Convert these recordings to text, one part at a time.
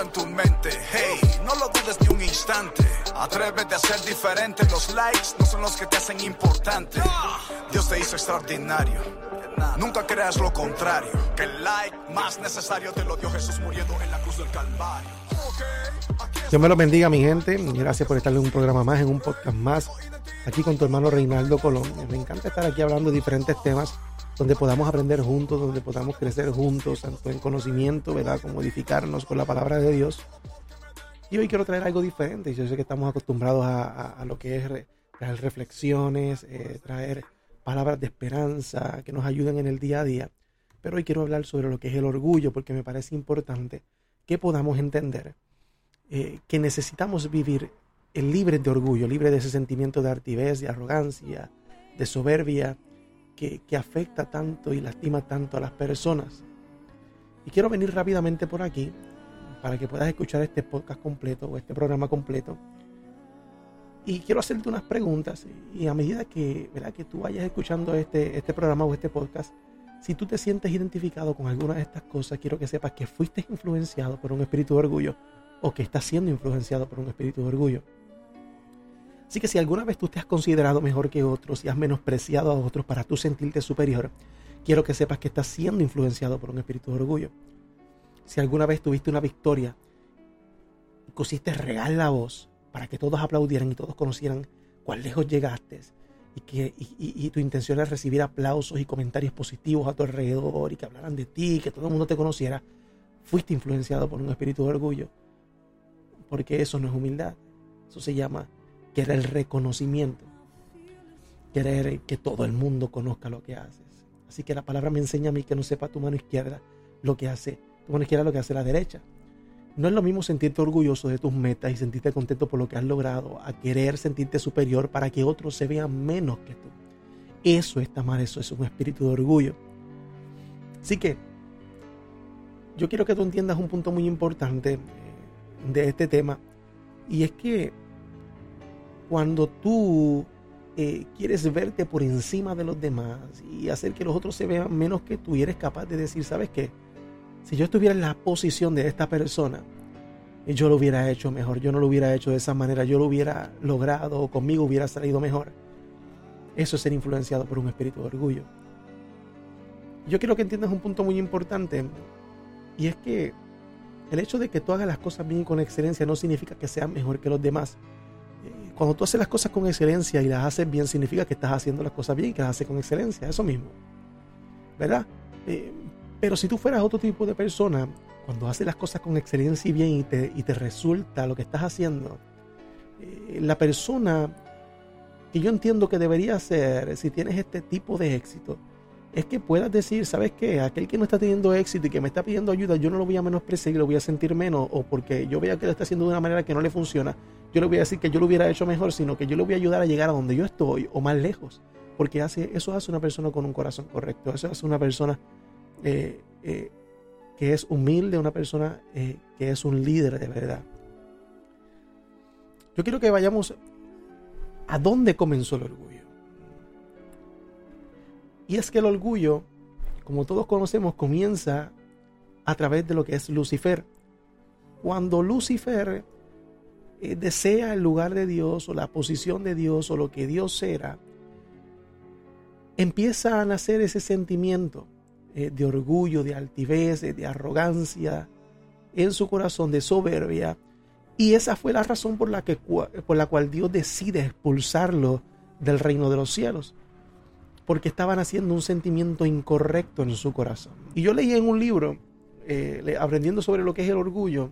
en tu mente. Hey, no lo dudes ni un instante. Atrévete a ser diferente. Los likes no son los que te hacen importante. Dios te hizo extraordinario. Nunca creas lo contrario. Que el like más necesario te lo dio Jesús muriendo en la cruz del Calvario. Dios me lo bendiga, mi gente. Gracias por estar en un programa más, en un podcast más, aquí con tu hermano Reinaldo Colón. Me encanta estar aquí hablando de diferentes temas donde podamos aprender juntos, donde podamos crecer juntos, tanto en conocimiento, ¿verdad? Como edificarnos con la palabra de Dios. Y hoy quiero traer algo diferente. Yo sé que estamos acostumbrados a, lo que es traer reflexiones, eh, traer palabras de esperanza que nos ayuden en el día a día. Pero hoy quiero hablar sobre lo que es el orgullo, porque me parece importante que podamos entender eh, que necesitamos vivir libres de orgullo, libres de ese sentimiento de altivez, de arrogancia, de soberbia, que, afecta tanto y lastima tanto a las personas. Y quiero venir rápidamente por aquí para que puedas escuchar este podcast completo o este programa completo. Y quiero hacerte unas preguntas y a medida que, que tú vayas escuchando este, este programa o este podcast, si tú te sientes identificado con alguna de estas cosas, quiero que sepas que fuiste influenciado por un espíritu de orgullo o que estás siendo influenciado por un espíritu de orgullo. Así que si alguna vez tú te has considerado mejor que otros y has menospreciado a otros para tú sentirte superior, quiero que sepas que estás siendo influenciado por un espíritu de orgullo. Si alguna vez tuviste una victoria y cosiste real la voz para que todos aplaudieran y todos conocieran cuán lejos llegaste y que y, tu intención es recibir aplausos y comentarios positivos a tu alrededor y que hablaran de ti, que todo el mundo te conociera, fuiste influenciado por un espíritu de orgullo porque eso no es humildad. Eso se llama querer reconocimiento. Querer que todo el mundo conozca lo que haces. Así que la palabra me enseña a mí que no sepa tu mano izquierda lo que hace, tu mano izquierda lo que hace la derecha. No es lo mismo sentirte orgulloso de tus metas y sentirte contento por lo que has logrado, a querer sentirte superior para que otros se vean menos que tú. Eso está mal, eso es un espíritu de orgullo. Así que yo quiero que tú entiendas un punto muy importante de este tema. Y es que cuando tú eh, quieres verte por encima de los demás y hacer que los otros se vean menos que tú y eres capaz de decir, ¿sabes qué? Si yo estuviera en la posición de esta persona, yo lo hubiera hecho mejor, yo no lo hubiera hecho de esa manera, yo lo hubiera logrado o conmigo hubiera salido mejor. Eso es ser influenciado por un espíritu de orgullo. Yo quiero que entiendas un punto muy importante y es que el hecho de que tú hagas las cosas bien con excelencia no significa que seas mejor que los demás. Cuando tú haces las cosas con excelencia y las haces bien, significa que estás haciendo las cosas bien y que las haces con excelencia. Eso mismo. ¿Verdad? Eh, pero si tú fueras otro tipo de persona, cuando haces las cosas con excelencia y bien y te, y te resulta lo que estás haciendo, eh, la persona que yo entiendo que debería ser, si tienes este tipo de éxito, es que puedas decir, ¿sabes qué? Aquel que no está teniendo éxito y que me está pidiendo ayuda, yo no lo voy a menospreciar y lo voy a sentir menos, o porque yo vea que lo está haciendo de una manera que no le funciona, yo le voy a decir que yo lo hubiera hecho mejor, sino que yo le voy a ayudar a llegar a donde yo estoy o más lejos. Porque hace, eso hace una persona con un corazón correcto, eso hace una persona eh, eh, que es humilde, una persona eh, que es un líder de verdad. Yo quiero que vayamos a dónde comenzó el orgullo. Y es que el orgullo, como todos conocemos, comienza a través de lo que es Lucifer. Cuando Lucifer eh, desea el lugar de Dios o la posición de Dios o lo que Dios era, empieza a nacer ese sentimiento eh, de orgullo, de altivez, de arrogancia en su corazón, de soberbia. Y esa fue la razón por la, que, por la cual Dios decide expulsarlo del reino de los cielos porque estaban haciendo un sentimiento incorrecto en su corazón. Y yo leí en un libro, eh, aprendiendo sobre lo que es el orgullo,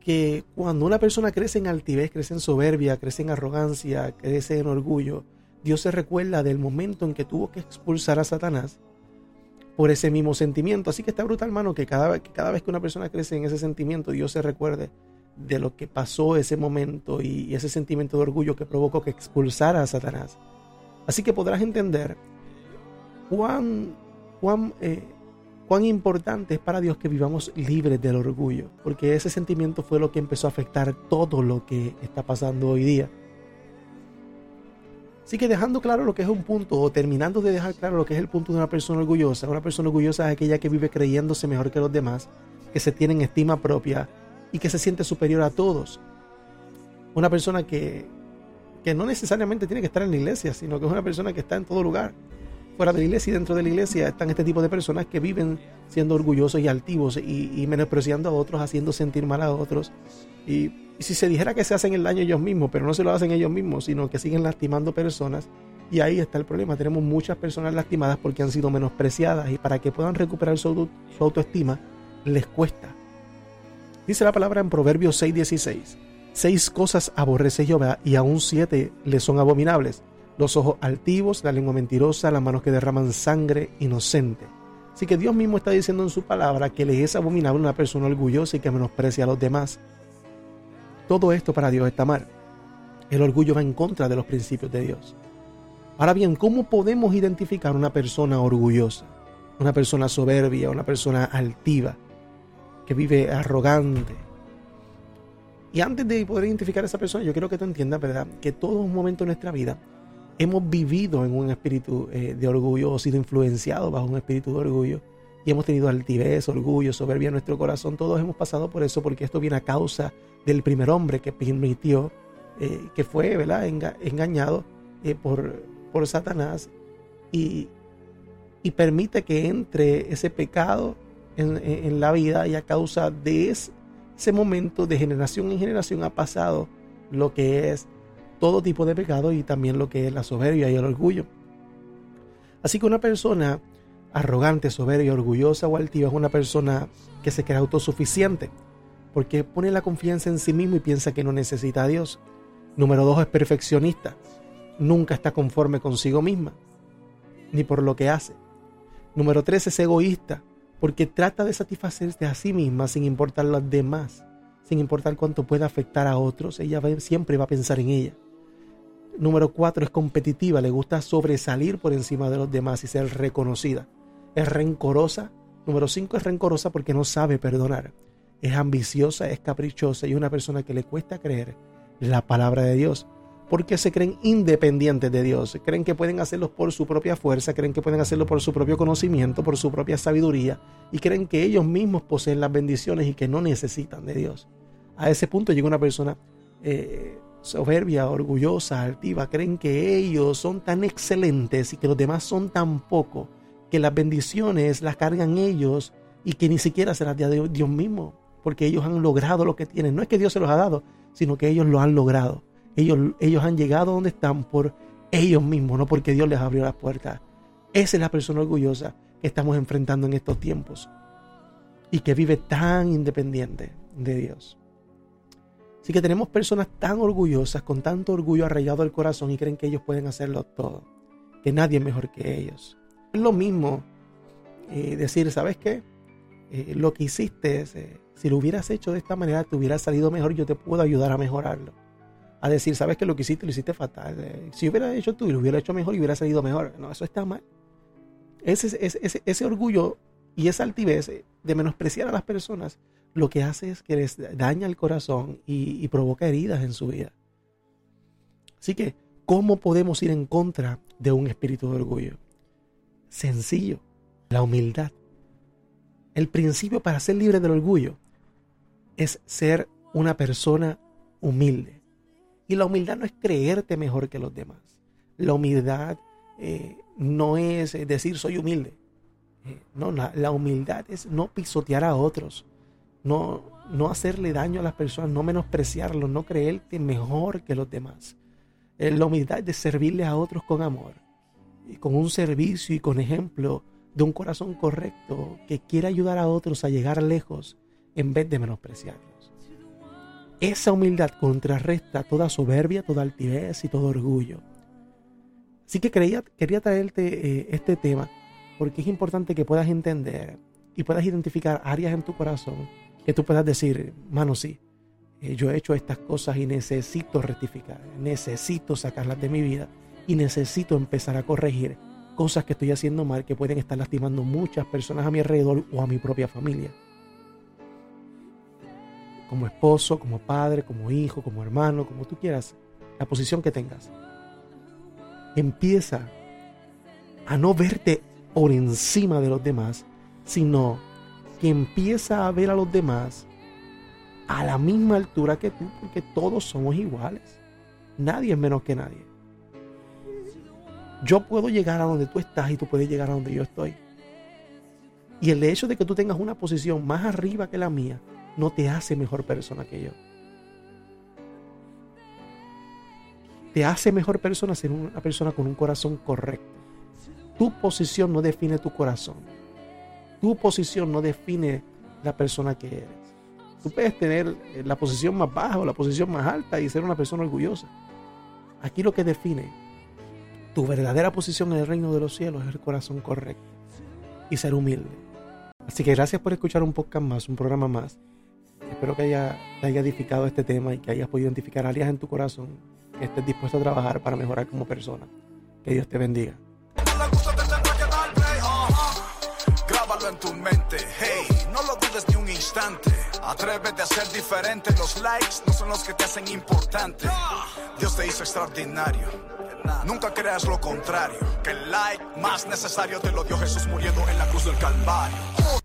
que cuando una persona crece en altivez, crece en soberbia, crece en arrogancia, crece en orgullo, Dios se recuerda del momento en que tuvo que expulsar a Satanás por ese mismo sentimiento. Así que está brutal, hermano, que cada, que cada vez que una persona crece en ese sentimiento, Dios se recuerde de lo que pasó ese momento y ese sentimiento de orgullo que provocó que expulsara a Satanás. Así que podrás entender cuán, cuán, eh, cuán importante es para Dios que vivamos libres del orgullo, porque ese sentimiento fue lo que empezó a afectar todo lo que está pasando hoy día. Así que dejando claro lo que es un punto, o terminando de dejar claro lo que es el punto de una persona orgullosa, una persona orgullosa es aquella que vive creyéndose mejor que los demás, que se tiene en estima propia y que se siente superior a todos. Una persona que, que no necesariamente tiene que estar en la iglesia, sino que es una persona que está en todo lugar. Fuera de la iglesia y dentro de la iglesia están este tipo de personas que viven siendo orgullosos y altivos y, menospreciando a otros, haciendo sentir mal a otros. Y, si se dijera que se hacen el daño ellos mismos, pero no se lo hacen ellos mismos, sino que siguen lastimando personas, y ahí está el problema. Tenemos muchas personas lastimadas porque han sido menospreciadas y para que puedan recuperar su, autoestima les cuesta. Dice la palabra en Proverbios 6:16. Seis cosas aborrece Jehová y aún siete le son abominables. Los ojos altivos, la lengua mentirosa, las manos que derraman sangre inocente. Así que Dios mismo está diciendo en su palabra que le es abominable una persona orgullosa y que menosprecia a los demás. Todo esto para Dios está mal. El orgullo va en contra de los principios de Dios. Ahora bien, ¿cómo podemos identificar una persona orgullosa? Una persona soberbia, una persona altiva, que vive arrogante. Y antes de poder identificar a esa persona, yo quiero que tú entiendas, ¿verdad? Que todo un momento de nuestra vida hemos vivido en un espíritu eh, de orgullo o sido influenciados bajo un espíritu de orgullo. Y hemos tenido altivez, orgullo, soberbia en nuestro corazón. Todos hemos pasado por eso porque esto viene a causa del primer hombre que permitió, eh, que fue ¿verdad? engañado eh, por, por Satanás y, permite que entre ese pecado en, la vida y a causa de ese, momento de generación en generación ha pasado lo que es todo tipo de pecado y también lo que es la soberbia y el orgullo. Así que una persona arrogante, soberbia, orgullosa o altiva es una persona que se cree autosuficiente porque pone la confianza en sí mismo y piensa que no necesita a Dios. Número dos es perfeccionista nunca está conforme consigo misma, ni por lo que hace. Número tres es egoísta, porque trata de satisfacerse a sí misma sin importar los demás, sin importar cuánto pueda afectar a otros, ella siempre va a pensar en ella. Número cuatro es competitiva, le gusta sobresalir por encima de los demás y ser reconocida. Es rencorosa. Número cinco es rencorosa porque no sabe perdonar. Es ambiciosa, es caprichosa y una persona que le cuesta creer la palabra de Dios porque se creen independientes de Dios, creen que pueden hacerlo por su propia fuerza, creen que pueden hacerlo por su propio conocimiento, por su propia sabiduría, y creen que ellos mismos poseen las bendiciones y que no necesitan de Dios. A ese punto llega una persona eh, soberbia, orgullosa, altiva, creen que ellos son tan excelentes y que los demás son tan poco, que las bendiciones las cargan ellos y que ni siquiera se las Dios mismo, porque ellos han logrado lo que tienen. No es que Dios se los ha dado, sino que ellos lo han logrado. Ellos, han llegado donde están por ellos mismos, no porque Dios les abrió las puertas. Esa es la persona orgullosa que estamos enfrentando en estos tiempos y que vive tan independiente de Dios. Así que tenemos personas tan orgullosas, con tanto orgullo arraigado al corazón y creen que ellos pueden hacerlo todo, que nadie es mejor que ellos. Es lo mismo eh, decir, ¿sabes qué? Eh, lo que hiciste, eh, si lo hubieras hecho de esta manera, te hubiera salido mejor, yo te puedo ayudar a mejorarlo a decir, sabes que lo que hiciste lo hiciste fatal. Eh, si hubiera hecho tú y lo hubiera hecho mejor y hubiera salido mejor. No, eso está mal. Ese, ese, ese, orgullo y esa altivez de menospreciar a las personas lo que hace es que les daña el corazón y, y provoca heridas en su vida. Así que, ¿cómo podemos ir en contra de un espíritu de orgullo? Sencillo, la humildad. El principio para ser libre del orgullo es ser una persona humilde. Y la humildad no es creerte mejor que los demás. La humildad eh, no es eh, decir soy humilde. Eh, no, la, humildad es no pisotear a otros, no, no hacerle daño a las personas, no menospreciarlos, no creerte mejor que los demás. la humildad es de servirle a otros con amor, y con un servicio y con ejemplo de un corazón correcto que quiere ayudar a otros a llegar lejos en vez de menospreciarlos. Esa humildad contrarresta toda soberbia, toda altivez y todo orgullo. Así que quería, quería traerte eh, este tema porque es importante que puedas entender y puedas identificar áreas en tu corazón que tú puedas decir, mano, sí, eh, yo he hecho estas cosas y necesito rectificar, necesito sacarlas de mi vida y necesito empezar a corregir cosas que estoy haciendo mal que pueden estar lastimando muchas personas a mi alrededor o a mi propia familia como esposo, como padre, como hijo, como hermano, como tú quieras, la posición que tengas. Empieza a no verte por encima de los demás, sino que empieza a ver a los demás a la misma altura que tú, porque todos somos iguales. Nadie es menos que nadie. Yo puedo llegar a donde tú estás y tú puedes llegar a donde yo estoy. Y el hecho de que tú tengas una posición más arriba que la mía no te hace mejor persona que yo. Te hace mejor persona ser una persona con un corazón correcto. Tu posición no define tu corazón. Tu posición no define la persona que eres. Tú puedes tener la posición más baja o la posición más alta y ser una persona orgullosa. Aquí lo que define tu verdadera posición en el reino de los cielos es el corazón correcto y ser humilde. Así que gracias por escuchar un podcast más, un programa más. Espero que haya, te haya edificado este tema y que hayas podido identificar áreas en tu corazón que estés dispuesto a trabajar para mejorar como persona. Que Dios te bendiga. Grábalo en tu mente, hey, no lo dudes ni un instante. Atrévete a ser diferente, los likes no son los que te hacen importante. Dios te hizo extraordinario. Nunca creas lo contrario, que el like más necesario te lo dio Jesús muriendo en la cruz del Calvario.